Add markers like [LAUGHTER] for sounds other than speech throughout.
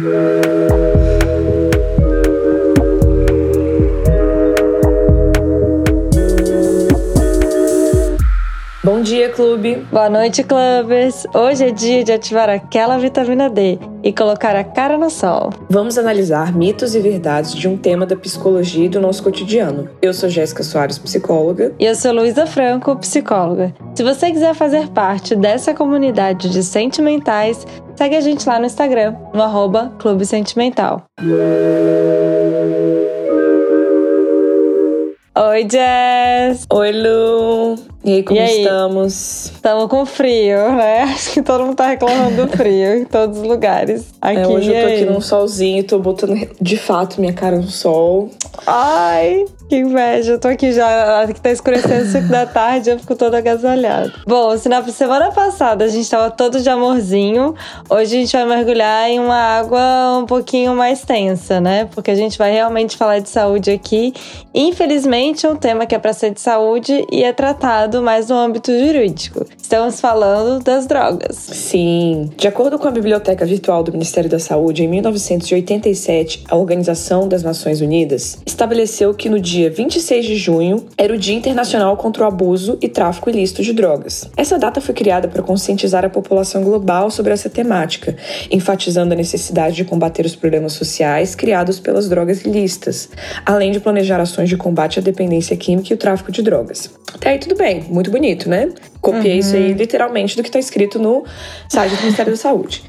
Bom dia, clube! Boa noite, clubbers! Hoje é dia de ativar aquela vitamina D e colocar a cara no sol. Vamos analisar mitos e verdades de um tema da psicologia e do nosso cotidiano. Eu sou Jéssica Soares, psicóloga. E eu sou Luísa Franco, psicóloga. Se você quiser fazer parte dessa comunidade de sentimentais, segue a gente lá no Instagram, no arroba Clube Sentimental. Oi, Jess! Oi, Lu! E aí, como e aí? estamos? Estamos com frio, né? [LAUGHS] Acho que todo mundo tá reclamando do frio em todos os lugares. Aqui, é, hoje eu tô aqui num solzinho, tô botando de fato minha cara no sol. Ai, que inveja. Eu tô aqui já, que tá escurecendo 5 da tarde, eu fico toda agasalhada. Bom, se na semana passada a gente tava todo de amorzinho, hoje a gente vai mergulhar em uma água um pouquinho mais tensa, né? Porque a gente vai realmente falar de saúde aqui. Infelizmente, é um tema que é pra ser de saúde e é tratado mais no âmbito jurídico. Estamos falando das drogas. Sim. De acordo com a Biblioteca Virtual do Ministério da Saúde, em 1987, a Organização das Nações Unidas estabeleceu que no dia 26 de junho era o Dia Internacional contra o Abuso e Tráfico Ilícito de Drogas. Essa data foi criada para conscientizar a população global sobre essa temática, enfatizando a necessidade de combater os problemas sociais criados pelas drogas ilícitas, além de planejar ações de combate à dependência química e o tráfico de drogas. Até aí tudo bem, muito bonito, né? Copiei uhum. isso aí uhum. literalmente do que está escrito no site do Ministério da Saúde.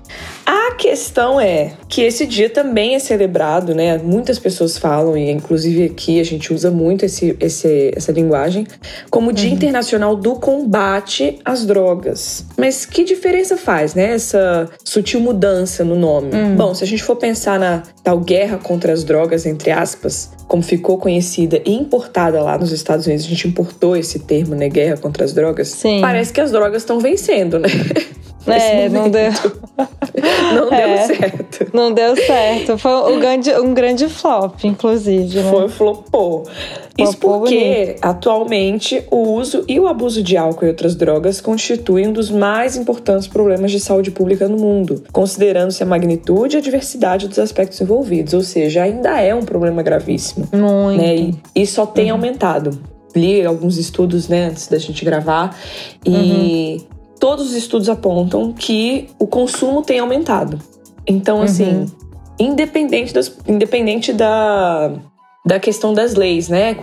A questão é que esse dia também é celebrado, né? Muitas pessoas falam, e inclusive aqui a gente usa muito esse, esse, essa linguagem, como Dia uhum. Internacional do Combate às Drogas. Mas que diferença faz, né? Essa sutil mudança no nome. Uhum. Bom, se a gente for pensar na tal guerra contra as drogas, entre aspas, como ficou conhecida e importada lá nos Estados Unidos, a gente importou esse termo, né? Guerra contra as drogas. Sim. Parece que as drogas estão vencendo, né? É, [LAUGHS] não deu. não é, deu certo. Não deu certo. Foi um grande, um grande flop, inclusive. Né? Foi flopou. Isso porque, bonito. atualmente, o uso e o abuso de álcool e outras drogas constituem um dos mais importantes problemas de saúde pública no mundo, considerando-se a magnitude e a diversidade dos aspectos envolvidos. Ou seja, ainda é um problema gravíssimo. Muito. Né? E, e só tem uhum. aumentado. Li alguns estudos né, antes da gente gravar e. Uhum todos os estudos apontam que o consumo tem aumentado. Então, uhum. assim, independente, das, independente da, da questão das leis, né?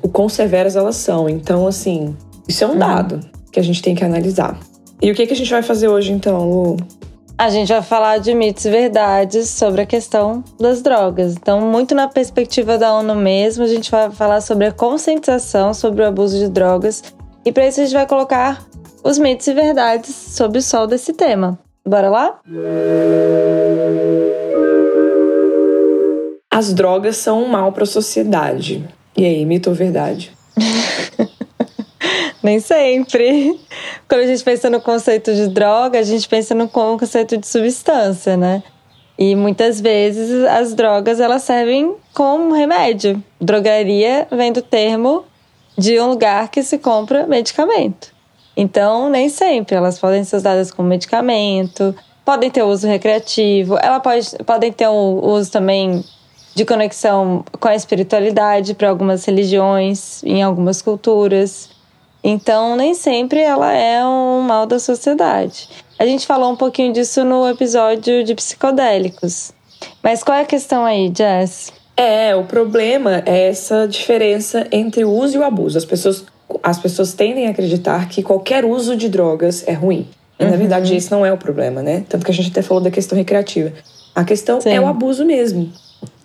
O quão severas elas são. Então, assim, isso é um uhum. dado que a gente tem que analisar. E o que, que a gente vai fazer hoje, então, Lu? A gente vai falar de mitos e verdades sobre a questão das drogas. Então, muito na perspectiva da ONU mesmo, a gente vai falar sobre a conscientização sobre o abuso de drogas. E para isso a gente vai colocar os mitos e verdades sobre o sol desse tema. Bora lá? As drogas são um mal para a sociedade. E aí, mito ou verdade? Nem sempre. [LAUGHS] Quando a gente pensa no conceito de droga, a gente pensa no conceito de substância, né? E muitas vezes as drogas elas servem como remédio. Drogaria vem do termo de um lugar que se compra medicamento. Então, nem sempre. Elas podem ser usadas como medicamento, podem ter uso recreativo, elas pode, podem ter um uso também de conexão com a espiritualidade para algumas religiões, em algumas culturas. Então, nem sempre ela é um mal da sociedade. A gente falou um pouquinho disso no episódio de psicodélicos. Mas qual é a questão aí, Jess? É, o problema é essa diferença entre o uso e o abuso. As pessoas as pessoas tendem a acreditar que qualquer uso de drogas é ruim. Uhum. na verdade, esse não é o problema, né? Tanto que a gente até falou da questão recreativa. A questão Sim. é o abuso mesmo,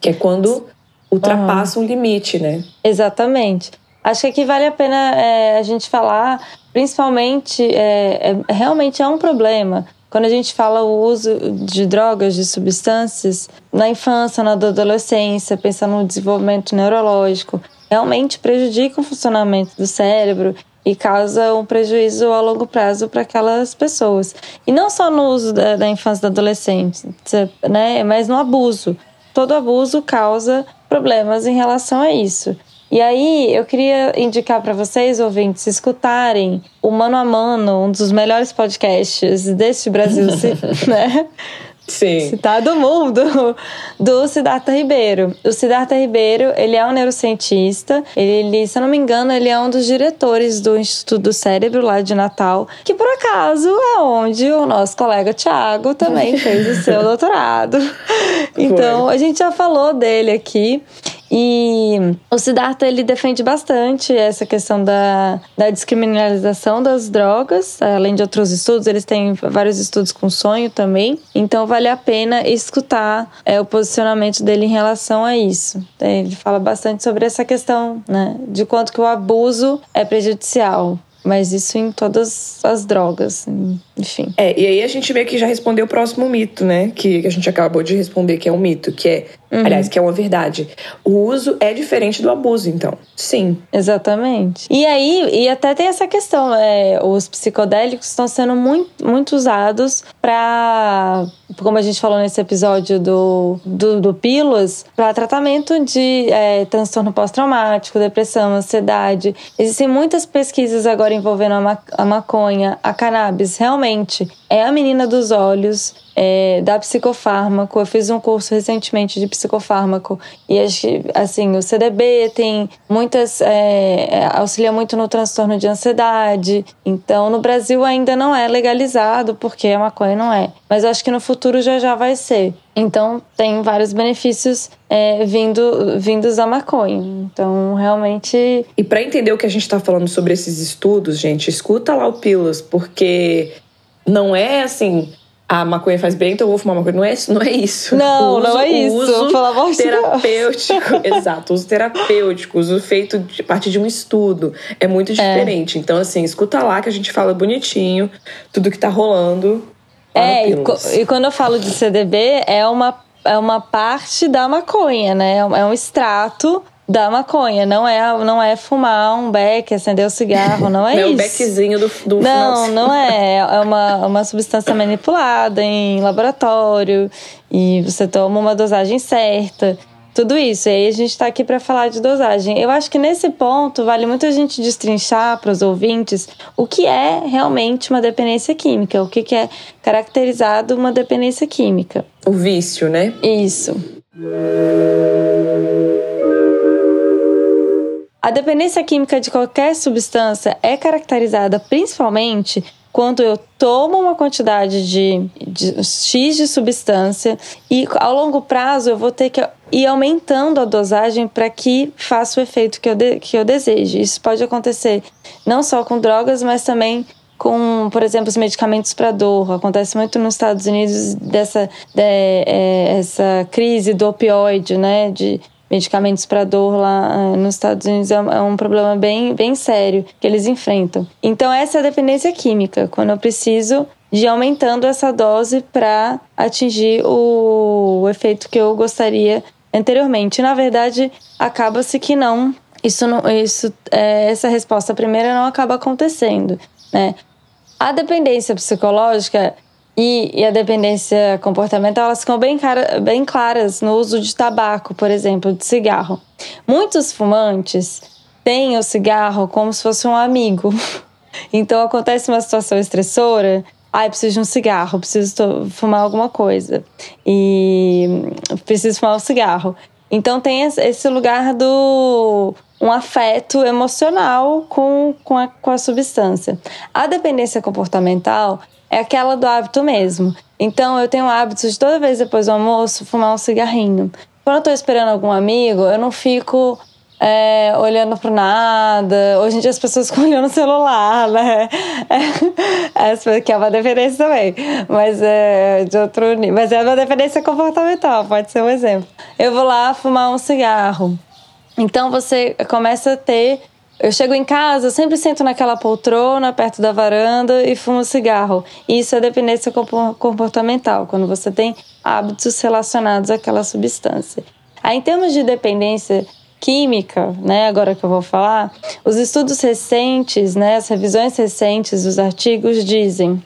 que é quando ultrapassa uhum. um limite, né? Exatamente. Acho que aqui vale a pena é, a gente falar, principalmente, é, é, realmente é um problema quando a gente fala o uso de drogas, de substâncias, na infância, na adolescência, pensando no desenvolvimento neurológico, realmente prejudica o funcionamento do cérebro e causa um prejuízo a longo prazo para aquelas pessoas. E não só no uso da, da infância e da adolescência, né, mas no abuso. Todo abuso causa problemas em relação a isso. E aí, eu queria indicar para vocês, ouvintes, escutarem o Mano a Mano, um dos melhores podcasts deste Brasil, [LAUGHS] né? Sim. Citado mundo do Siddhartha Ribeiro. O Siddhartha Ribeiro, ele é um neurocientista. Ele, se eu não me engano, ele é um dos diretores do Instituto do Cérebro lá de Natal, que por acaso é onde o nosso colega Tiago também fez o seu [LAUGHS] doutorado. Então, a gente já falou dele aqui. E o Siddhartha ele defende bastante essa questão da, da descriminalização das drogas, além de outros estudos, eles têm vários estudos com sonho também. Então vale a pena escutar é, o posicionamento dele em relação a isso. Ele fala bastante sobre essa questão, né, de quanto que o abuso é prejudicial. Mas isso em todas as drogas, enfim. É, e aí a gente meio que já respondeu o próximo mito, né? Que, que a gente acabou de responder, que é um mito, que é Uhum. Aliás, que é uma verdade. O uso é diferente do abuso, então. Sim. Exatamente. E aí, e até tem essa questão, é, os psicodélicos estão sendo muito, muito usados para, como a gente falou nesse episódio do, do, do Pílulas, para tratamento de é, transtorno pós-traumático, depressão, ansiedade. Existem muitas pesquisas agora envolvendo a, ma a maconha, a cannabis. Realmente, é a menina dos olhos é, da psicofármaco. Eu fiz um curso recentemente de psicofármaco e assim o CDB tem muitas é, auxilia muito no transtorno de ansiedade. Então no Brasil ainda não é legalizado porque a maconha não é, mas eu acho que no futuro já já vai ser. Então tem vários benefícios é, vindo, vindos da maconha. Então realmente. E para entender o que a gente está falando sobre esses estudos, gente, escuta lá o Pilas, porque não é assim a maconha faz bem, então eu vou fumar maconha. Não é, não é isso. Não, uso, não é isso. Uso pelo terapêutico. [LAUGHS] exato, uso terapêutico, uso feito a partir de um estudo. É muito é. diferente. É. Então, assim, escuta lá que a gente fala bonitinho tudo que tá rolando. É, e, e, quando eu falo de CDB, é uma, é uma parte da maconha, né? É um é extrato da maconha. Não é, não é fumar um beck, acender o cigarro, não é isso. [LAUGHS] É o beckzinho do, do Não, não [LAUGHS] é. É uma, uma substância manipulada em laboratório e você toma uma dosagem certa. Tudo isso. E aí a gente está aqui para falar de dosagem. Eu acho que nesse ponto vale muito a gente destrinchar para os ouvintes o que é realmente uma dependência química, o que, que é caracterizado uma dependência química. O vício, né? Isso. A dependência química de qualquer substância é caracterizada principalmente quando eu tomo uma quantidade de, de, X de substância e ao longo prazo eu vou ter que ir aumentando a dosagem para que faça o efeito que eu, de, que eu deseje. Isso pode acontecer não só com drogas, mas também com, por exemplo, os medicamentos para dor. Acontece muito nos Estados Unidos dessa de, é, essa crise do opioide, né? De medicamentos para dor lá eh, nos Estados Unidos é, é um problema bem, bem sério que eles enfrentam. Então, essa é a dependência química, quando eu preciso de aumentando essa dose para atingir o, o efeito que eu gostaria anteriormente. Na verdade, acaba-se que não. Isso, não, isso é, essa resposta primeira não acaba acontecendo, né? A dependência psicológica e, e, a dependência comportamental, elas ficam bem, cara, bem claras no uso de tabaco, por exemplo, de cigarro. Muitos fumantes têm o cigarro como se fosse um amigo. [LAUGHS] Então acontece uma situação estressora, ai, ah, preciso de um cigarro, preciso fumar alguma coisa. E preciso fumar um cigarro. Então tem esse lugar do um afeto emocional com, com, a, com a substância. A dependência comportamental é aquela do hábito mesmo. Então eu tenho o hábito de toda vez depois do almoço fumar um cigarrinho. Quando eu tô esperando algum amigo, eu não fico é, olhando pro nada. Hoje em dia as pessoas ficam [LAUGHS] olhando o celular, né? [LAUGHS] É, que é uma dependência também. Mas é de outro nível. Mas é uma dependência comportamental, pode ser um exemplo. Eu vou lá fumar um cigarro. Então você começa a ter eu chego em casa, sempre sento naquela poltrona perto da varanda e fumo cigarro. Isso é dependência comportamental, quando você tem hábitos relacionados àquela substância. Aí, em termos de dependência química, né, agora que eu vou falar, os estudos recentes, né, as revisões recentes dos artigos dizem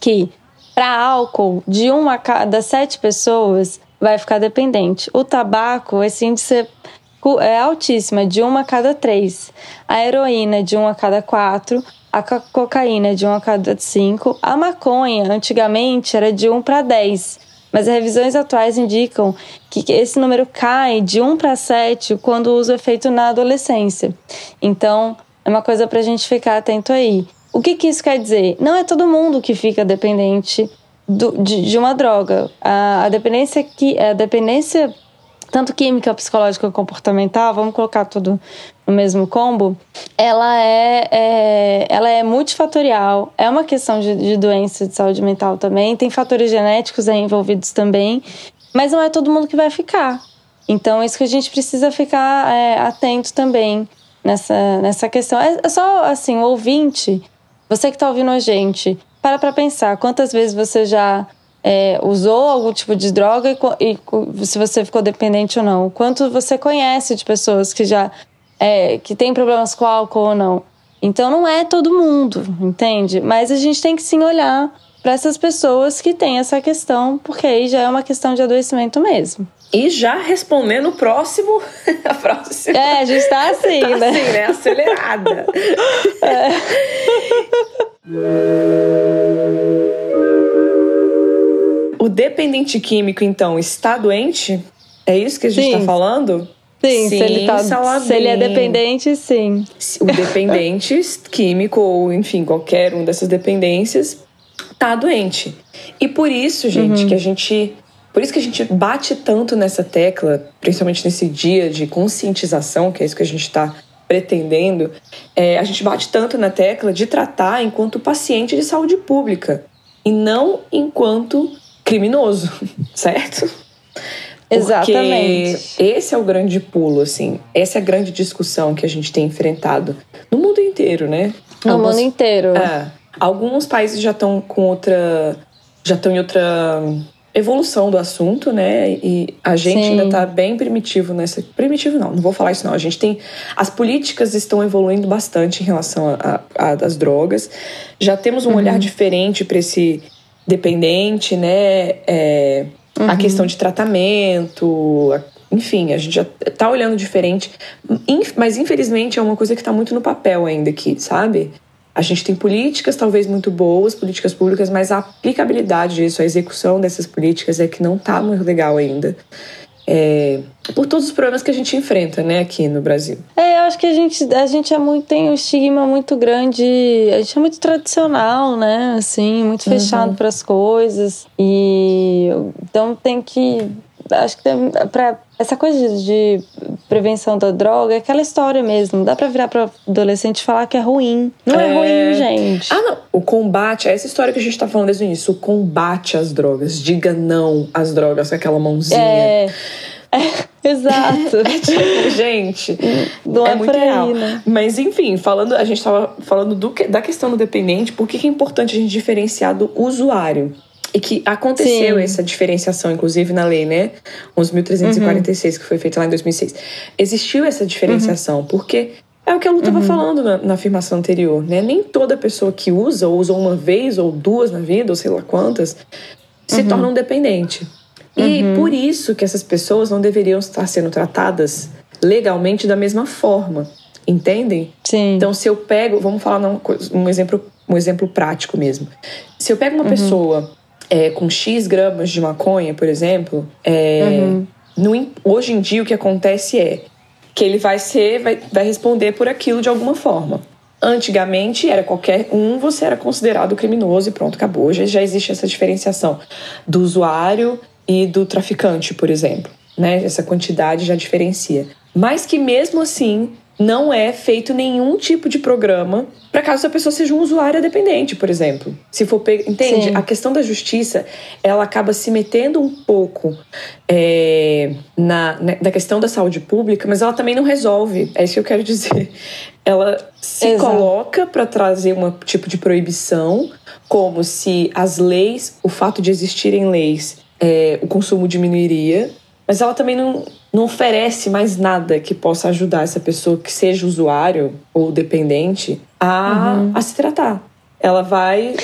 que para álcool, de uma a cada sete pessoas vai ficar dependente. O tabaco, esse índice é altíssima, de uma a cada três. A heroína, de um a cada quatro. A cocaína, de um a cada cinco. A maconha, antigamente, era de um para dez. Mas revisões atuais indicam que esse número cai de 1 para 7 quando o uso é feito na adolescência. Então, é uma coisa para a gente ficar atento aí. O que, que isso quer dizer? Não é todo mundo que fica dependente do, de, de, uma droga. A, a dependência que a dependência tanto química, psicológica comportamental, vamos colocar tudo no mesmo combo, ela é, é ela é multifatorial, é uma questão de, de doença de saúde mental também, tem fatores genéticos aí envolvidos também, mas não é todo mundo que vai ficar. Então, é isso que a gente precisa ficar é, atento também nessa, nessa questão. É, é só, assim, ouvinte, você que está ouvindo a gente, para para pensar quantas vezes você já é, usou algum tipo de droga e, e, se você ficou dependente ou não. Quanto você conhece de pessoas que já é, que tem problemas com álcool ou não. Então não é todo mundo, entende? Mas a gente tem que sim olhar para essas pessoas que têm essa questão, porque aí já é uma questão de adoecimento mesmo. E já respondendo o próximo, [LAUGHS] a próxima. É, a gente tá [LAUGHS] assim, tá né? Assim, né? Acelerada. [LAUGHS] é. Dependente químico, então, está doente? É isso que a gente está falando? Sim, sim, se, ele tá, se ele é dependente, sim. O dependente [LAUGHS] químico, ou enfim, qualquer um dessas dependências, tá doente. E por isso, gente, uhum. que a gente. Por isso que a gente bate tanto nessa tecla, principalmente nesse dia de conscientização, que é isso que a gente está pretendendo, é, a gente bate tanto na tecla de tratar enquanto paciente de saúde pública e não enquanto criminoso, [LAUGHS] certo? Exatamente. Porque esse é o grande pulo, assim. Essa é a grande discussão que a gente tem enfrentado no mundo inteiro, né? No Alguns, mundo inteiro. É, alguns países já estão com outra. Já estão em outra evolução do assunto, né? E a gente Sim. ainda está bem primitivo nessa. Primitivo não, não vou falar isso não. A gente tem. As políticas estão evoluindo bastante em relação às drogas. Já temos um uhum. olhar diferente para esse dependente, né? É, uhum. A questão de tratamento, enfim, a gente já tá olhando diferente. Mas infelizmente é uma coisa que tá muito no papel ainda aqui, sabe? A gente tem políticas talvez muito boas, políticas públicas, mas a aplicabilidade disso, a execução dessas políticas é que não tá muito legal ainda. É, por todos os problemas que a gente enfrenta, né, aqui no Brasil. É, eu acho que a gente, a gente é muito, tem um estigma muito grande, a gente é muito tradicional, né, assim, muito fechado uhum. para as coisas e então tem que acho que para essa coisa de prevenção da droga é aquela história mesmo. Dá pra virar pra adolescente e falar que é ruim. Não é, é ruim, gente. Ah, não. O combate, é essa história que a gente tá falando desde o início. O combate às drogas. Diga não às drogas com aquela mãozinha. É. [LAUGHS] É, exato. é tipo, gente, não é, é muito real. Aí, né? Mas enfim, falando, a gente tava falando do, da questão do dependente, por que é importante a gente diferenciar do usuário? E que aconteceu Sim. essa diferenciação, inclusive, na lei, né? 11.346, uhum. que foi feita lá em 2006. Existiu essa diferenciação, uhum. porque é o que a Lu estava uhum. falando na, na, afirmação anterior, né? Nem toda pessoa que usa, ou usou uma vez ou duas na vida, ou sei lá quantas, se uhum. torna um dependente. E uhum. por isso que essas pessoas não deveriam estar sendo tratadas legalmente da mesma forma. Entendem? Sim. Então, se eu pego, vamos falar um, um exemplo, um exemplo prático mesmo. Se eu pego uma uhum. pessoa é, com X gramas de maconha, por exemplo, é, uhum. no, hoje em dia o que acontece é que ele vai ser, vai, vai responder por aquilo de alguma forma. Antigamente era qualquer um, você era considerado criminoso e pronto, acabou. Já, já existe essa diferenciação do usuário e do traficante, por exemplo. Né? Essa quantidade já diferencia. Mas que mesmo assim não é feito nenhum tipo de programa para caso a pessoa seja um usuário dependente, por exemplo. Se for pe... entende? Sim. A questão da justiça ela acaba se metendo um pouco é, na, na né, questão da saúde pública, mas ela também não resolve. É isso que eu quero dizer. [LAUGHS] Ela se Exato. coloca para trazer um tipo de proibição, como se as leis, o fato de existirem leis, é, o consumo diminuiria, mas ela também não, não oferece mais nada que possa ajudar essa pessoa que seja usuário ou dependente a, uhum. a se tratar. Ela vai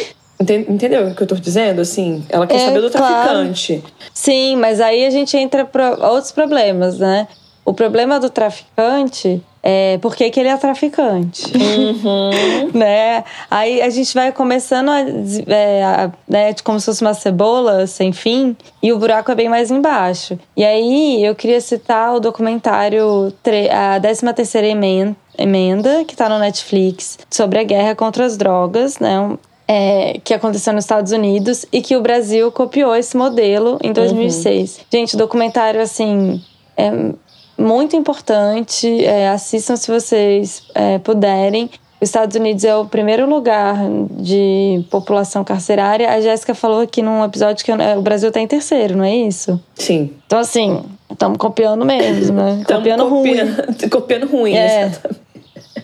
Entendeu o que eu tô dizendo? Assim, ela quer é, saber do traficante. Claro. Sim, mas aí a gente entra para outros problemas, né? O problema do traficante é por que ele é traficante. Uhum. [LAUGHS] né? Aí a gente vai começando a, é, a, né, como se fosse uma cebola sem fim, e o buraco é bem mais embaixo. E aí eu queria citar o documentário A 13 terceira emenda, emenda que está no Netflix, sobre a guerra contra as drogas, né? É, que aconteceu nos Estados Unidos e que o Brasil copiou esse modelo em 2006. Uhum. Gente, o documentário, assim, é muito importante. É, assistam se vocês é, puderem. Os Estados Unidos é o primeiro lugar de população carcerária. A Jéssica falou aqui num episódio que o Brasil está em terceiro, não é isso? Sim. Então, assim, estamos copiando mesmo, né? copiando, copiando ruim. [LAUGHS] Copiando ruim, é. exatamente.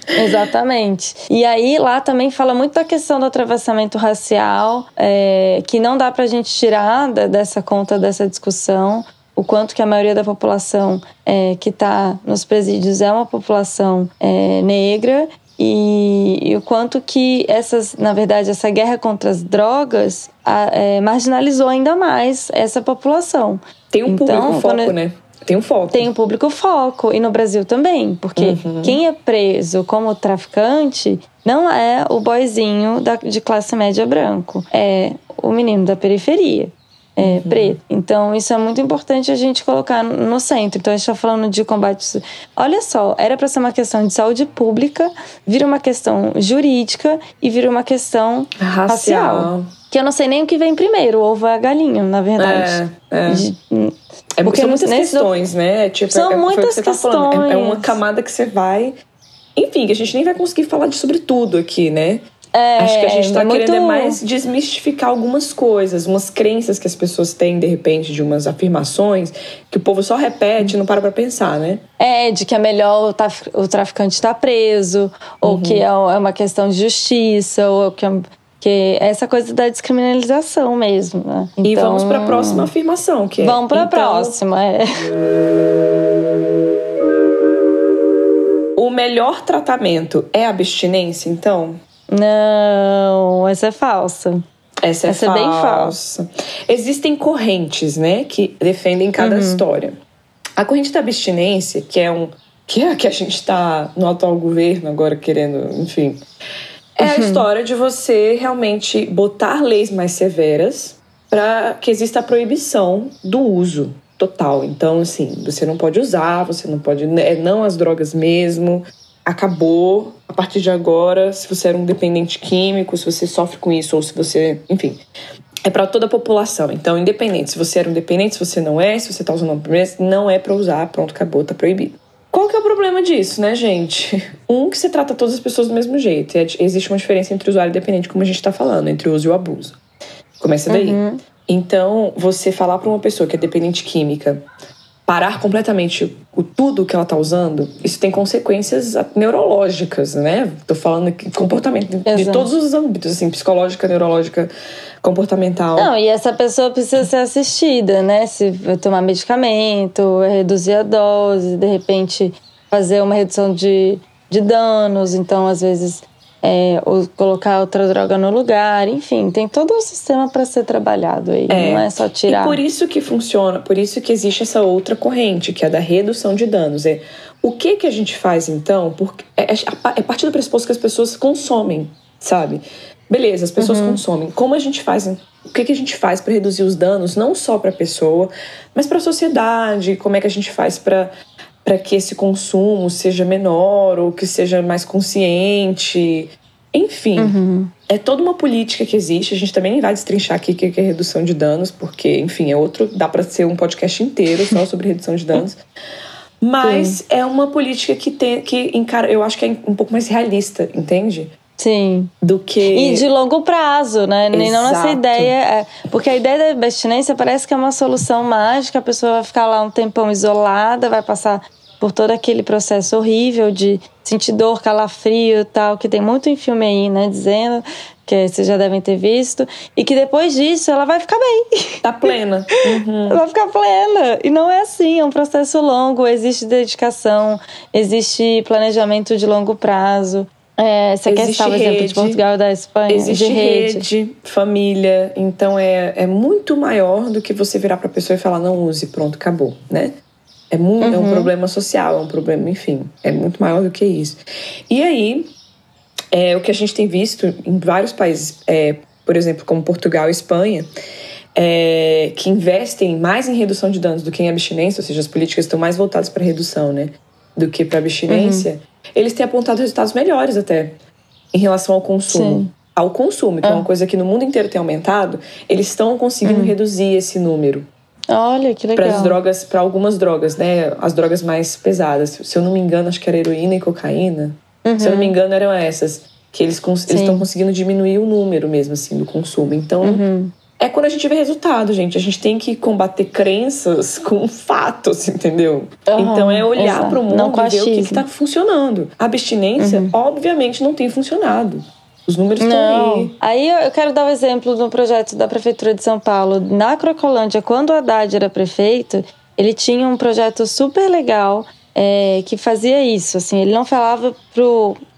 Exatamente. E aí lá também fala muito da questão do atravessamento racial, é, que não dá pra gente tirar dessa conta dessa discussão. O quanto que a maioria da população é, que está nos presídios é uma população é, negra e, e, o quanto que essas, na verdade, essa guerra contra as drogas a, é, marginalizou ainda mais essa população. Tem um então, público foco, né? Tem um foco. Tem um público foco. E no Brasil também. Porque uhum. quem é preso como traficante não é o boizinho da, de classe média branco. É o menino da periferia. É, uhum. preto. Então, isso é muito importante a gente colocar no centro. Então, a gente está falando de combate. Olha só, era para ser uma questão de saúde pública, vira uma questão jurídica e vira uma questão racial. racial. Que eu não sei nem o que vem primeiro, o ovo é a galinha, na verdade. É, é. De, é porque são muitas questões, do... né? Tipo, são é, muitas questões. Tá é, é, uma camada que você vai. Enfim, que a gente nem vai conseguir falar de sobre tudo aqui, né? É, Acho que a gente tá é querendo muito... é mais desmistificar algumas coisas, umas crenças que as pessoas têm, de repente, de umas afirmações que o povo só repete e não para pra pensar, né? É, de que é melhor o traficante estar tá preso, ou uhum. que é, é uma questão de justiça, ou que é é essa coisa da descriminalização mesmo, né? Então, e vamos para a próxima afirmação, que é. Vamos para a então, próxima, é. O melhor tratamento é abstinência, então? Não, essa é falsa. Essa é, essa falsa. é bem falsa. Existem correntes, né, que defendem cada uhum. história. A corrente da abstinência, que é um que é a que a gente está no atual governo agora querendo, enfim, é a uhum. história de você realmente botar leis mais severas para que exista a proibição do uso total. Então, assim, você não pode usar, você não pode. É não as drogas mesmo. Acabou. A partir de agora, se você era um dependente químico, se você sofre com isso, ou se você. Enfim. É para toda a população. Então, independente se você era um dependente, se você não é, se você está usando uma não é para usar, pronto, acabou, tá proibido. Qual que é o problema disso, né, gente? [LAUGHS] Um, que você trata todas as pessoas do mesmo jeito. E existe uma diferença entre usuário e dependente, como a gente está falando, entre o uso e o abuso. Começa daí. Uhum. Então, você falar para uma pessoa que é dependente química parar completamente o tudo que ela está usando, isso tem consequências neurológicas, né? Tô falando aqui comportamento de, de todos os âmbitos, assim, psicológica, neurológica, comportamental. Não, e essa pessoa precisa ser assistida, né? Se tomar medicamento, reduzir a dose, de repente fazer uma redução de, de danos, então às vezes é, ou colocar outra droga no lugar, enfim, tem todo o sistema para ser trabalhado aí, é. não é só tirar. E por isso que funciona, por isso que existe essa outra corrente, que é a da redução de danos. É o que que a gente faz então? Porque é, é, é partir do pressuposto que as pessoas consomem, sabe? Beleza, as pessoas uhum. consomem. Como a gente faz? O que, que a gente faz para reduzir os danos, não só para a pessoa, mas para a sociedade? Como é que a gente faz para para que esse consumo seja menor ou que seja mais consciente. Enfim, uhum. é toda uma política que existe. A gente também nem vai destrinchar aqui o que é redução de danos, porque, enfim, é outro. dá para ser um podcast inteiro só [LAUGHS] sobre redução de danos. Mas Sim. é uma política que tem que encara, eu acho que é um pouco mais realista, entende? Sim. Do que. E de longo prazo, né? Nem não nessa ideia. É... Porque a ideia da abstinência parece que é uma solução mágica, a pessoa vai ficar lá um tempão isolada, vai passar por todo aquele processo horrível de sentir dor, calafrio e tal, que tem muito em filme aí, né? Dizendo que vocês já devem ter visto, e que depois disso ela vai ficar bem. Tá plena. [LAUGHS] Uhum. vai ficar plena. E não é assim, é um processo longo, existe dedicação, existe planejamento de longo prazo. É, você existe quer citar o exemplo de Portugal e da Espanha? Existe rede. rede. família. Então é, é muito maior do que você virar para a pessoa e falar não use, pronto, acabou, né? É, muito, uhum. é um problema social, é um problema, enfim, é muito maior do que isso. E aí, é, o que a gente tem visto em vários países, é, por exemplo, como Portugal e Espanha, é, que investem mais em redução de danos do que em abstinência, ou seja, as políticas estão mais voltadas para redução, né, do que para abstinência, uhum. Eles têm apontado resultados melhores até em relação ao consumo. Sim. Ao consumo, que é uma ah. coisa que no mundo inteiro tem aumentado, eles estão conseguindo uhum. reduzir esse número. Olha, que legal. Para as drogas, para algumas drogas, né? As drogas mais pesadas. Se eu não me engano, acho que era heroína e cocaína. Uhum. Se eu não me engano, eram essas. Que eles estão conseguindo diminuir o número mesmo, assim, do consumo. Então, uhum é quando a gente vê resultado, gente. A gente tem que combater crenças com fatos, entendeu? Uhum, então é olhar para o mundo e ver o que está funcionando. A abstinência, uhum. obviamente, não tem funcionado. Os números estão aí. Aí eu quero dar o um exemplo do projeto da Prefeitura de São Paulo. Na Crocolândia, quando o Haddad era prefeito, ele tinha um projeto super legal é, que fazia isso. Assim, ele não falava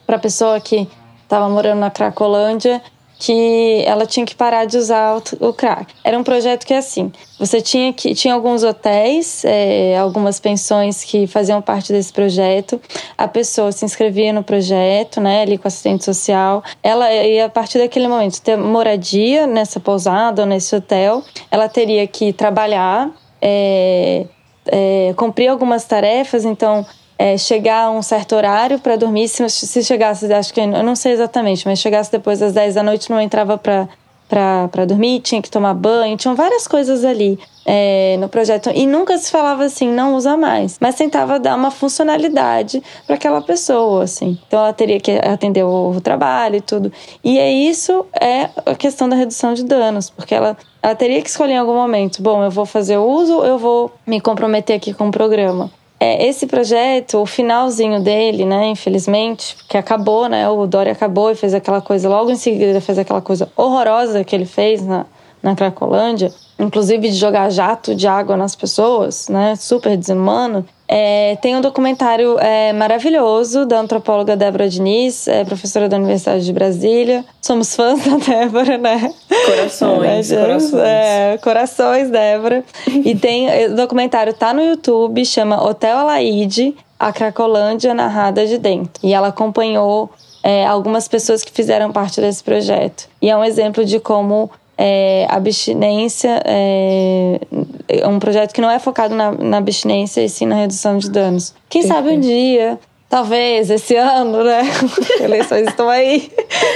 para a pessoa que estava morando na Cracolândia que ela tinha que parar de usar o, crack. Era um projeto que assim, você tinha que tinha alguns hotéis, é, algumas pensões que faziam parte desse projeto. A pessoa se inscrevia no projeto, né, ali com assistente social. Ela ia a partir daquele momento ter moradia nessa pousada ou nesse hotel. Ela teria que trabalhar, é, é, cumprir algumas tarefas, então é, chegar a um certo horário para dormir. Se, se chegasse, acho que eu não sei exatamente, mas chegasse depois das 10 da noite, não entrava para para dormir, tinha que tomar banho, tinham várias coisas ali é, no projeto. E nunca se falava assim, não usa mais, mas tentava dar uma funcionalidade para aquela pessoa, assim. Então ela teria que atender o, o, trabalho e tudo. E é isso é a questão da redução de danos, porque ela, ela teria que escolher em algum momento: bom, eu vou fazer uso, eu vou me comprometer aqui com o programa. É, esse projeto, o finalzinho dele, né, infelizmente, que acabou, né, o Dória acabou e fez aquela coisa, logo em seguida fez aquela coisa horrorosa que ele fez na, na Cracolândia, inclusive de jogar jato de água nas pessoas, né, super desumano. É, tem um documentário é, maravilhoso da antropóloga Débora Diniz, é, professora da Universidade de Brasília. Somos fãs [LAUGHS] da Débora, né? Corações, [LAUGHS] é, corações. É, corações, Débora. e tem, o documentário tá no YouTube, chama Hotel Alaide, a Cracolândia narrada de dentro. E ela acompanhou é, algumas pessoas que fizeram parte desse projeto. E é um exemplo de como é, abstinência é, é, um projeto que não é focado na, na abstinência e sim na redução de danos. Quem Perfeito. sabe um dia, talvez esse ano, né? [LAUGHS] Eleições estão aí.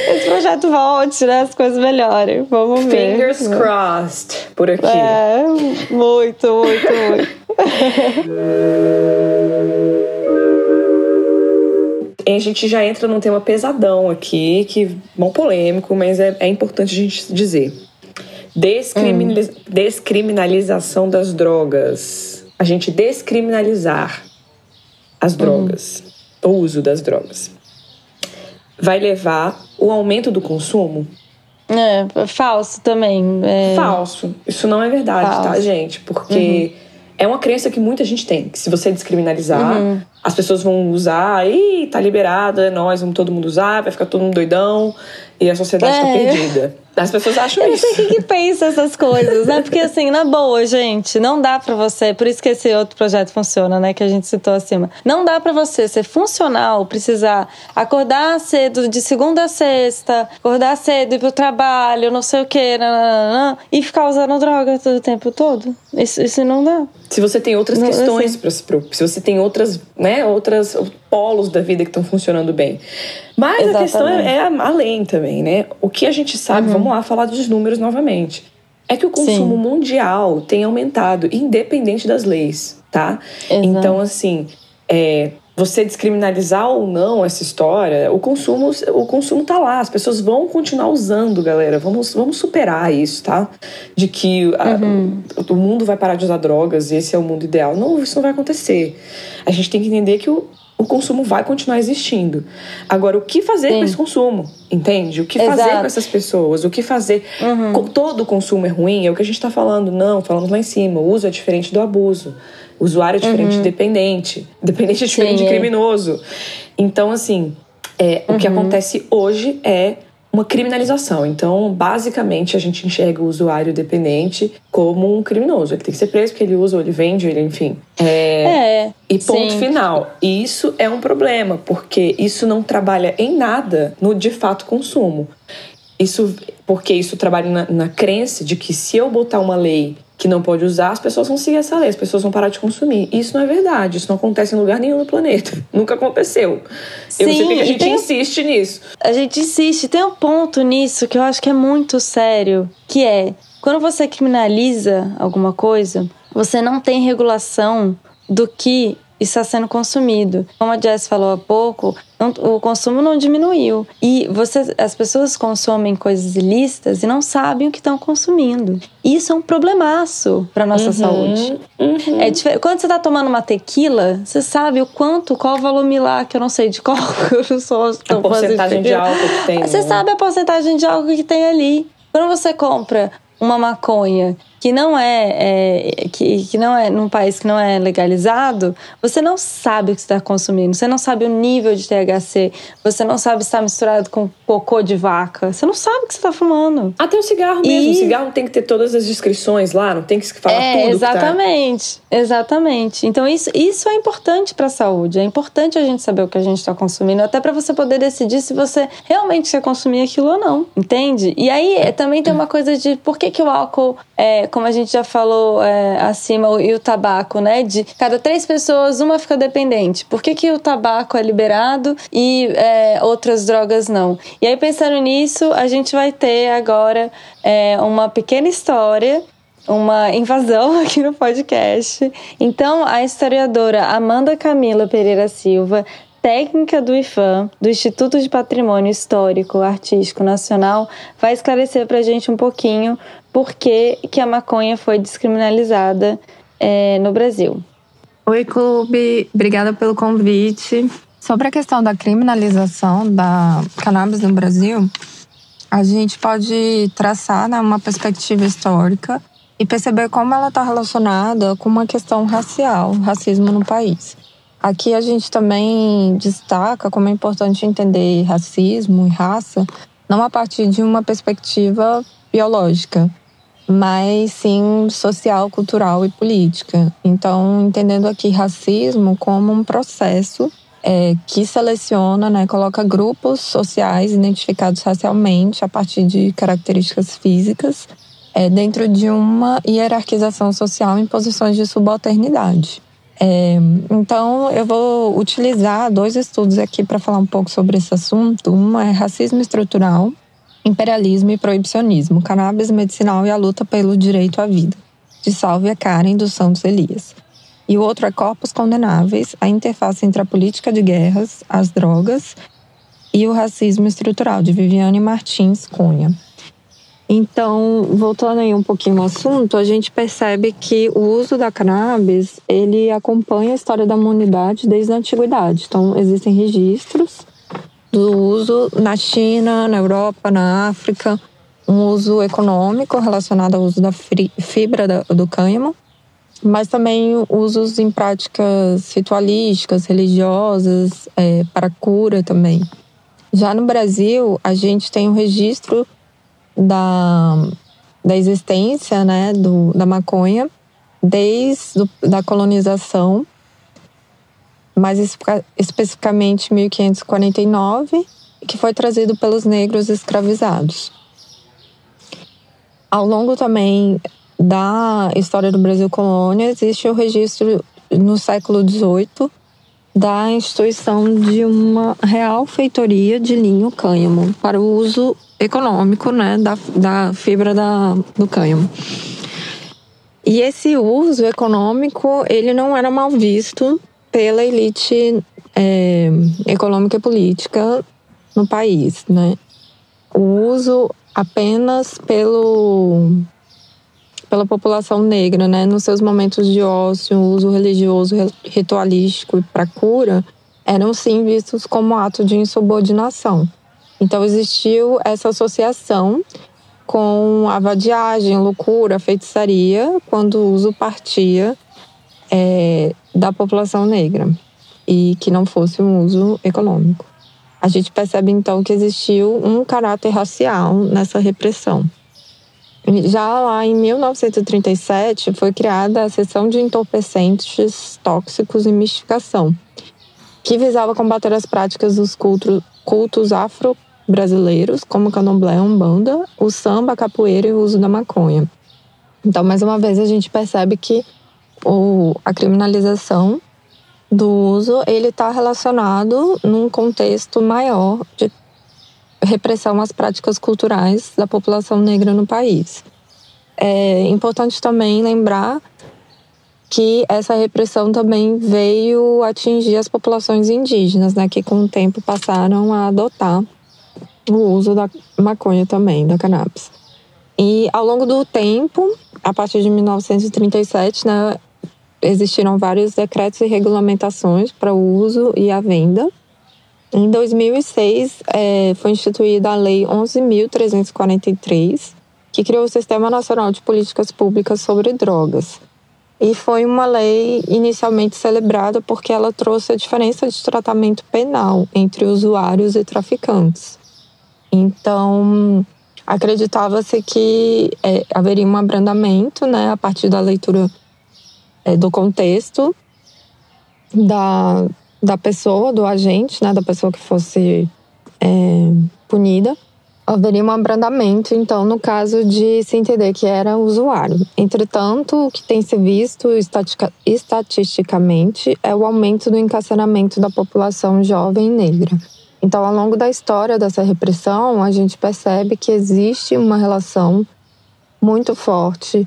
Esse projeto volte, né? As coisas melhorem. Vamos ver. Fingers crossed por aqui. É, muito, muito, muito. [LAUGHS] a gente já entra num tema pesadão aqui, que bom polêmico, mas é, é importante a gente dizer. Descriminaliz... Hum. Descriminalização das drogas. A gente descriminalizar as drogas, hum. o uso das drogas, vai levar o aumento do consumo? É, falso também. É... Falso. Isso não é verdade, tá, falso. tá, gente? Porque uhum. é uma crença que muita gente tem. Que se você descriminalizar, uhum. As pessoas vão usar, e tá liberado, é nós, vamos todo mundo usar, vai ficar todo mundo doidão e a sociedade tá é. tá perdida. As pessoas acham eu isso. Eu não sei o que, pensa essas coisas, né? Porque assim, na boa, gente, não dá para você, por isso que esse outro projeto funciona, né, que a gente citou acima. Não dá para você ser funcional, precisar acordar cedo de segunda a sexta, acordar cedo ir pro trabalho, não sei o quê, nananana, e ficar usando droga todo o tempo todo. Isso, isso não dá. Se você tem outras não, questões, assim. pra, se você tem outras, né, outras polos da vida que estão funcionando bem. Mas Exatamente. a questão é, é, além também, né? O que a gente sabe, uhum. vamos lá falar dos números novamente. É que o consumo Sim. mundial tem aumentado, independente das leis, tá? Exato. Então, assim, é, você descriminalizar ou não essa história, o consumo, o consumo tá lá, as pessoas vão continuar usando, galera. Vamos, vamos superar isso, tá? De que a, uhum. o, o, mundo vai parar de usar drogas e esse é o mundo ideal. Não, isso não vai acontecer. A gente tem que entender que o, o consumo vai continuar existindo. Agora, o que fazer Sim. com esse consumo? Entende? O que Exato. fazer com essas pessoas? O que fazer? Uhum. Todo consumo é ruim, é o que a gente está falando. Não, falamos lá em cima. O uso é diferente do abuso. O usuário é diferente uhum. de dependente. [LAUGHS] Dependente é diferente Sim, de criminoso. Então, assim, é, uhum. o que uhum. acontece hoje é uma criminalização. Então, basicamente, a gente enxerga o usuário dependente como um criminoso. Ele tem que ser preso porque ele usa ou ele vende, ele, enfim. É, é e ponto sim. final. E isso é um problema, porque isso não trabalha em nada no de fato consumo. Isso, porque isso trabalha na, na crença de que se eu botar uma lei que não pode usar, as pessoas vão seguir essa lei, as pessoas vão parar de consumir. Isso não é verdade, isso não acontece em lugar nenhum no planeta. [LAUGHS] Nunca aconteceu. Sim, eu não sei porque a gente tem, insiste nisso. A gente insiste. Tem um ponto nisso que eu acho que é muito sério, que é quando você criminaliza alguma coisa, você não tem regulação do que está sendo consumido. Como a Jess falou há pouco, não, o consumo não diminuiu. E você, as pessoas consomem coisas ilícitas e não sabem o que estão consumindo. Isso é um problemaço para nossa uhum, saúde. Uhum. É diferente. Quando você está tomando uma tequila, você sabe o quanto, qual o volume lá, que eu não sei de qual, eu não sou a porcentagem de, álcool que tem. Você né? sabe a porcentagem de álcool que tem ali. Quando você compra uma maconha que não é, é, que, que não é num país que não é legalizado, você não sabe o que está consumindo, você não sabe o nível de THC, você não sabe se está misturado com cocô de vaca, você não sabe o que você está fumando. Até o cigarro mesmo, e... o cigarro tem que ter todas as descrições lá, não tem que falar é, tudo. Exatamente, tá... exatamente. Então isso, isso é importante para a saúde, é importante a gente saber o que a gente está consumindo, até para você poder decidir se você realmente quer consumir aquilo ou não, entende? E aí também tem uma coisa de por que, que o álcool é, como a gente já falou é, acima, e o tabaco, né? De cada três pessoas, uma fica dependente. Por que, que o tabaco é liberado e é, outras drogas não? E aí, pensando nisso, a gente vai ter agora é, uma pequena história uma invasão [LAUGHS] aqui no podcast. Então, a historiadora Amanda Camila Pereira Silva técnica do IFAM, do Instituto de Patrimônio Histórico Artístico Nacional, vai esclarecer para a gente um pouquinho por que, que a maconha foi descriminalizada é, no Brasil. Oi, Clube, obrigada pelo convite. Sobre a questão da criminalização da cannabis no Brasil, a gente pode traçar né, uma perspectiva histórica e perceber como ela está relacionada com uma questão racial, racismo no país. Aqui a gente também destaca como é importante entender racismo e raça não a partir de uma perspectiva biológica, mas sim social, cultural e política. Então, entendendo aqui racismo como um processo é, que seleciona, né, coloca grupos sociais identificados racialmente a partir de características físicas é, dentro de uma hierarquização social em posições de subalternidade. É, então, eu vou utilizar dois estudos aqui para falar um pouco sobre esse assunto. Um é racismo estrutural, imperialismo e proibicionismo, cannabis medicinal e a luta pelo direito à vida, de Salvia Karen dos Santos Elias. E o outro é Corpos Condenáveis, a interface entre a política de guerras, as drogas e o racismo estrutural, de Viviane Martins Cunha. Então, voltando aí um pouquinho ao assunto, a gente percebe que o uso da cannabis, ele acompanha a história da humanidade desde a antiguidade. Então, existem registros do uso na China, na Europa, na África, um uso econômico relacionado ao uso da fibra do cânhamo, mas também usos em práticas ritualísticas, religiosas, é, para cura também. Já no Brasil, a gente tem um registro da, da existência né, do, da maconha desde a colonização, mais especificamente 1549, que foi trazido pelos negros escravizados. Ao longo também da história do Brasil colônia, existe o registro no século XVIII da instituição de uma real feitoria de linho cânhamo para o uso econômico né, da, da fibra da, do cânhamo. E esse uso econômico ele não era mal visto pela elite é, econômica e política no país, né? O uso apenas pelo pela população negra, né, nos seus momentos de ócio, uso religioso, ritualístico para cura, eram sim vistos como ato de insubordinação. Então existiu essa associação com a vadiagem, loucura, feitiçaria, quando o uso partia é, da população negra e que não fosse um uso econômico. a gente percebe então que existiu um caráter racial nessa repressão. Já lá em 1937 foi criada a seção de entorpecentes tóxicos e mistificação, que visava combater as práticas dos cultos, cultos afro-brasileiros, como candomblé, umbanda, o samba, a capoeira e o uso da maconha. Então, mais uma vez, a gente percebe que o, a criminalização do uso ele está relacionado num contexto maior de repressão às práticas culturais da população negra no país. É importante também lembrar que essa repressão também veio atingir as populações indígenas, né, que com o tempo passaram a adotar o uso da maconha também, da cannabis. E ao longo do tempo, a partir de 1937, né, existiram vários decretos e regulamentações para o uso e a venda. Em 2006, é, foi instituída a Lei 11.343, que criou o Sistema Nacional de Políticas Públicas sobre Drogas. E foi uma lei inicialmente celebrada porque ela trouxe a diferença de tratamento penal entre usuários e traficantes. Então, acreditava-se que é, haveria um abrandamento, né, a partir da leitura é, do contexto da, da pessoa, do agente, né, da pessoa que fosse é, punida, haveria um abrandamento, então, no caso de se entender que era usuário. Entretanto, o que tem se visto estatisticamente é o aumento do encarceramento da população jovem negra. Então, ao longo da história dessa repressão, a gente percebe que existe uma relação muito forte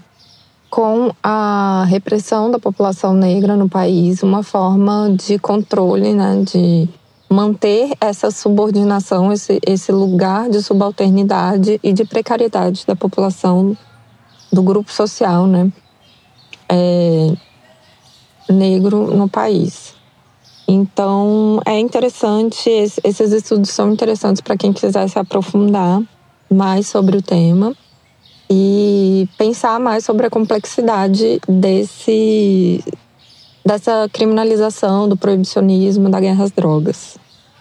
com a repressão da população negra no país, uma forma de controle, né, de manter essa subordinação, esse, esse lugar de subalternidade e de precariedade da população do grupo social, né, é, negro no país. Então, é interessante, esses estudos são interessantes para quem quiser se aprofundar mais sobre o tema e pensar mais sobre a complexidade desse dessa criminalização, do proibicionismo, da guerra às drogas.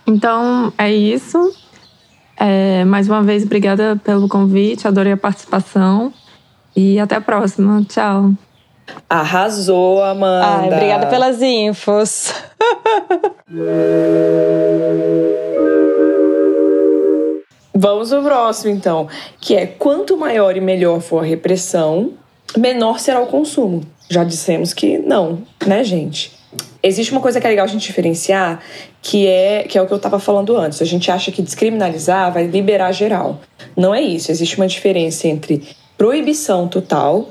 Então é isso. É, mais uma vez, obrigada pelo convite, adorei a participação e até a próxima. Tchau. Arrasou, Amanda. Ai, obrigada pelas infos. [LAUGHS] Vamos ao próximo, então, que é quanto maior e melhor for a repressão, menor será o consumo. Já dissemos que não, né, gente? Existe uma coisa que é legal a gente diferenciar, que é, que é o que eu estava falando antes. A gente acha que descriminalizar vai liberar geral. Não é isso. Existe uma diferença entre proibição total,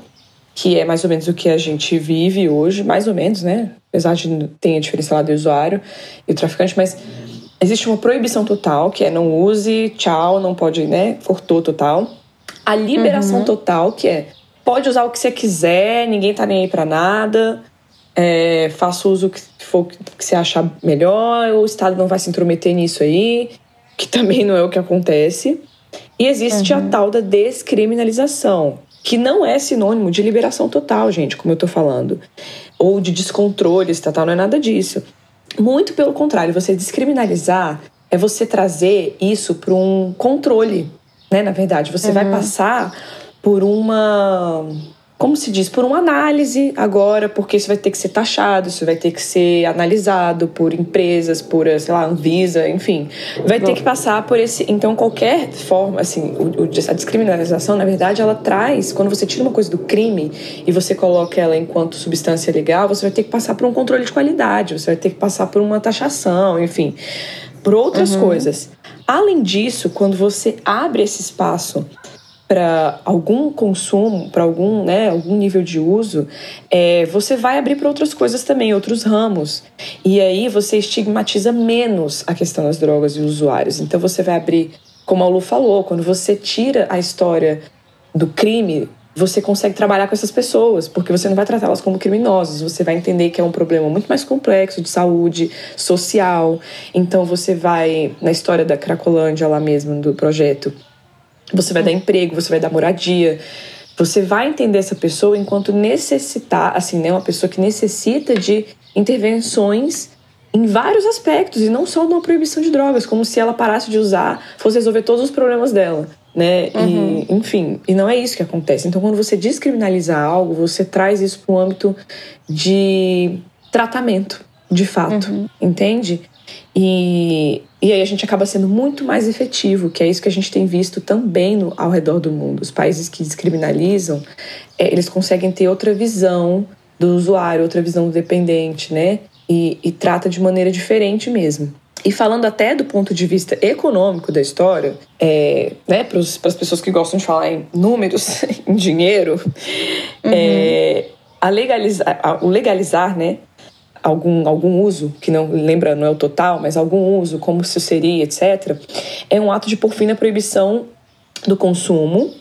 que é mais ou menos o que a gente vive hoje, mais ou menos, né? Apesar de ter a diferença lá do usuário e o traficante, mas Existe uma proibição total, que é não use, tchau, não pode, né? Cortou total. A liberação uhum. total, que é pode usar o que você quiser, ninguém tá nem aí pra nada. É, faça uso que for que você achar melhor, o Estado não vai se intrometer nisso aí, que [LAUGHS] também não é o que acontece. E existe uhum. a tal da descriminalização, que não é sinônimo de liberação total, gente, como eu tô falando. Ou de descontrole estatal, não é nada disso. Muito pelo contrário, você descriminalizar é você trazer isso para um controle, né? Na verdade, você uhum. vai passar por uma como se diz, por uma análise agora, porque isso vai ter que ser taxado, isso vai ter que ser analisado por empresas, por, sei lá, Anvisa, enfim. Vai ter que passar por esse. Então, qualquer forma, assim, o, a descriminalização, na verdade, ela traz, quando você tira uma coisa do crime e você coloca ela enquanto substância legal, você vai ter que passar por um controle de qualidade, você vai ter que passar por uma taxação, enfim, por outras uhum. coisas. Além disso, quando você abre esse espaço para algum consumo, para algum, né, algum nível de uso, é, você vai abrir para outras coisas também, outros ramos. E aí você estigmatiza menos a questão das drogas e os usuários. Então você vai abrir, como a Lu falou, quando você tira a história do crime, você consegue trabalhar com essas pessoas, porque você não vai tratá-las como criminosos, você vai entender que é um problema muito mais complexo de saúde, social. Então você vai, na história da Cracolândia lá mesmo, do projeto, você vai dar emprego, você vai dar moradia. Você vai entender essa pessoa enquanto necessitar, assim, né, uma pessoa que necessita de intervenções em vários aspectos, e não só numa proibição de drogas, como se ela parasse de usar, fosse resolver todos os problemas dela. Né? Uhum. E, enfim, e não é isso que acontece. Então, quando você descriminaliza algo, você traz isso para o âmbito de tratamento, de fato, uhum. entende? E, e aí a gente acaba sendo muito mais efetivo, que é isso que a gente tem visto também no, ao redor do mundo. Os países que descriminalizam, é, eles conseguem ter outra visão do usuário, outra visão do dependente, né? E, e trata de maneira diferente mesmo. E falando até do ponto de vista econômico da história, é, né, para as pessoas que gostam de falar em números, [LAUGHS] em dinheiro, uhum. é, a legalizar, a, o legalizar, né, algum, algum uso, que não lembra, não é o total, mas algum uso, como se seria, etc., é um ato de por fim na proibição do consumo,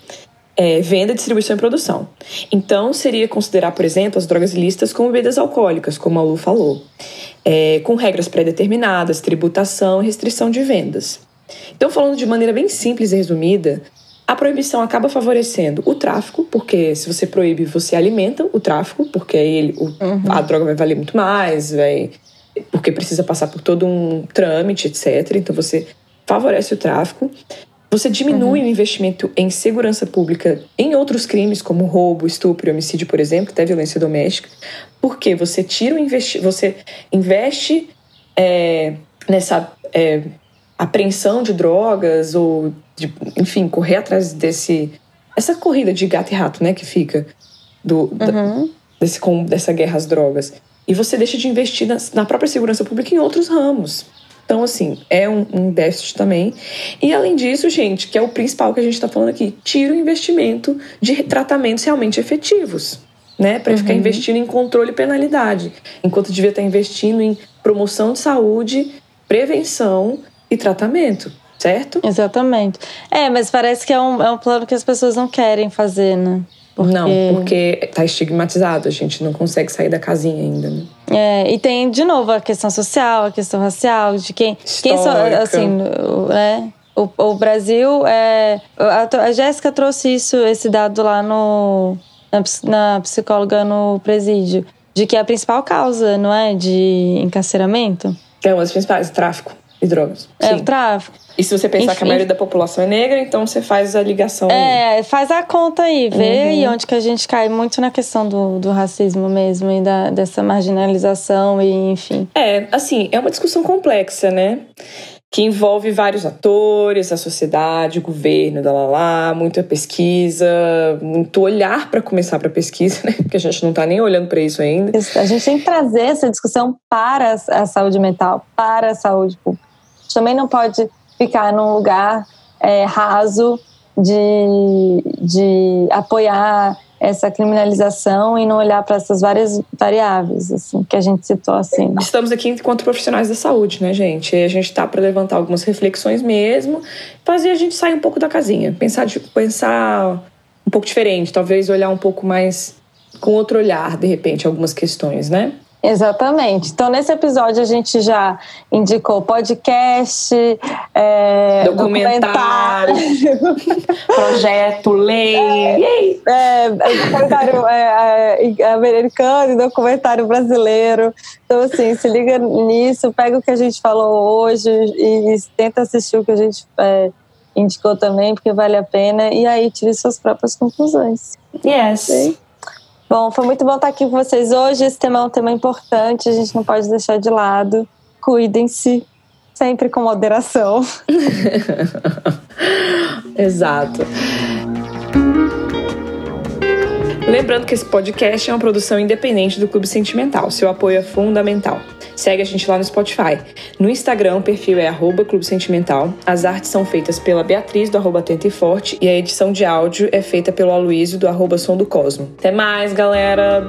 é, venda, distribuição e produção. Então, seria considerar, por exemplo, as drogas ilícitas como bebidas alcoólicas, como a Lu falou, é, com regras pré-determinadas, tributação e restrição de vendas. Então, falando de maneira bem simples e resumida, a proibição acaba favorecendo o tráfico, porque se você proíbe, você alimenta o tráfico, porque ele, o, uhum. a droga vai valer muito mais, vai, porque precisa passar por todo um trâmite, etc. Então você favorece o tráfico. Você diminui uhum. o investimento em segurança pública em outros crimes, como roubo, estupro e homicídio, por exemplo, até violência doméstica, porque você tira o investi você investe é, nessa é, apreensão de drogas ou de, enfim, correr atrás desse essa corrida de gato e rato, né, que fica do uhum. da, desse com dessa guerra às drogas. E você deixa de investir na, na própria segurança pública em outros ramos. Então, assim, é um, um, déficit também. E além disso, gente, que é o principal que a gente está falando aqui, tira o investimento de tratamentos realmente efetivos. Né, para uhum. ficar investindo em controle e penalidade, enquanto devia estar investindo em promoção de saúde, prevenção e tratamento, certo? Exatamente. É, mas parece que é um, é um plano que as pessoas não querem fazer, né? Porque... Não, porque tá estigmatizado, a gente não consegue sair da casinha ainda, né? É, e tem, de novo, a questão social, a questão racial, de quem. Quem só, assim, né? O, o Brasil é. A, a Jéssica trouxe isso, esse dado lá no. Na, na psicóloga no presídio. De que é a principal causa, não é? De encarceramento. É uma das principais, tráfico e drogas. É Sim. o tráfico. E se você pensar Enfim. que a maioria da população é negra, então você faz a ligação. É, aí. faz a conta aí, vê uhum. e onde que a gente cai muito na questão do, do racismo mesmo e da, dessa marginalização e enfim. É, assim, é uma discussão complexa, né? Que envolve vários atores, a sociedade, o governo, da lá, lá muita pesquisa, muito olhar para começar para pesquisa, né? Porque a gente não está nem olhando para isso ainda. A gente tem que trazer essa discussão para a saúde mental, para a saúde pública também não pode ficar num lugar é, raso de, de apoiar essa criminalização e não olhar para essas várias variáveis assim que a gente citou assim. Estamos aqui enquanto profissionais da saúde, né, gente? E a gente está para levantar algumas reflexões mesmo, fazer a gente sair um pouco da casinha, pensar de, pensar um pouco diferente, talvez olhar um pouco mais com outro olhar, de repente, algumas questões, né? Exatamente. Então, nesse episódio, a gente já indicou podcast, é, documentário, documentário. [LAUGHS] projeto, lei. É, documentário é, é, americano e documentário brasileiro. Então, assim, se liga nisso, pega o que a gente falou hoje e, e tenta assistir o que a gente é, indicou também, porque vale a pena. E aí, tire suas próprias conclusões. Yes. Okay? Bom, foi muito bom estar aqui com vocês hoje. Esse tema é um tema importante, a gente não pode deixar de lado. Cuidem-se, sempre com moderação. [LAUGHS] Exato. Lembrando que esse podcast é uma produção independente do Clube Sentimental. Seu apoio é fundamental. Segue a gente lá no Spotify. No Instagram, o perfil é arroba Clube Sentimental. As artes são feitas pela Beatriz, do arroba e Forte, e a edição de áudio é feita pelo Aloysio, do arroba Som do Cosmo. Até mais, galera!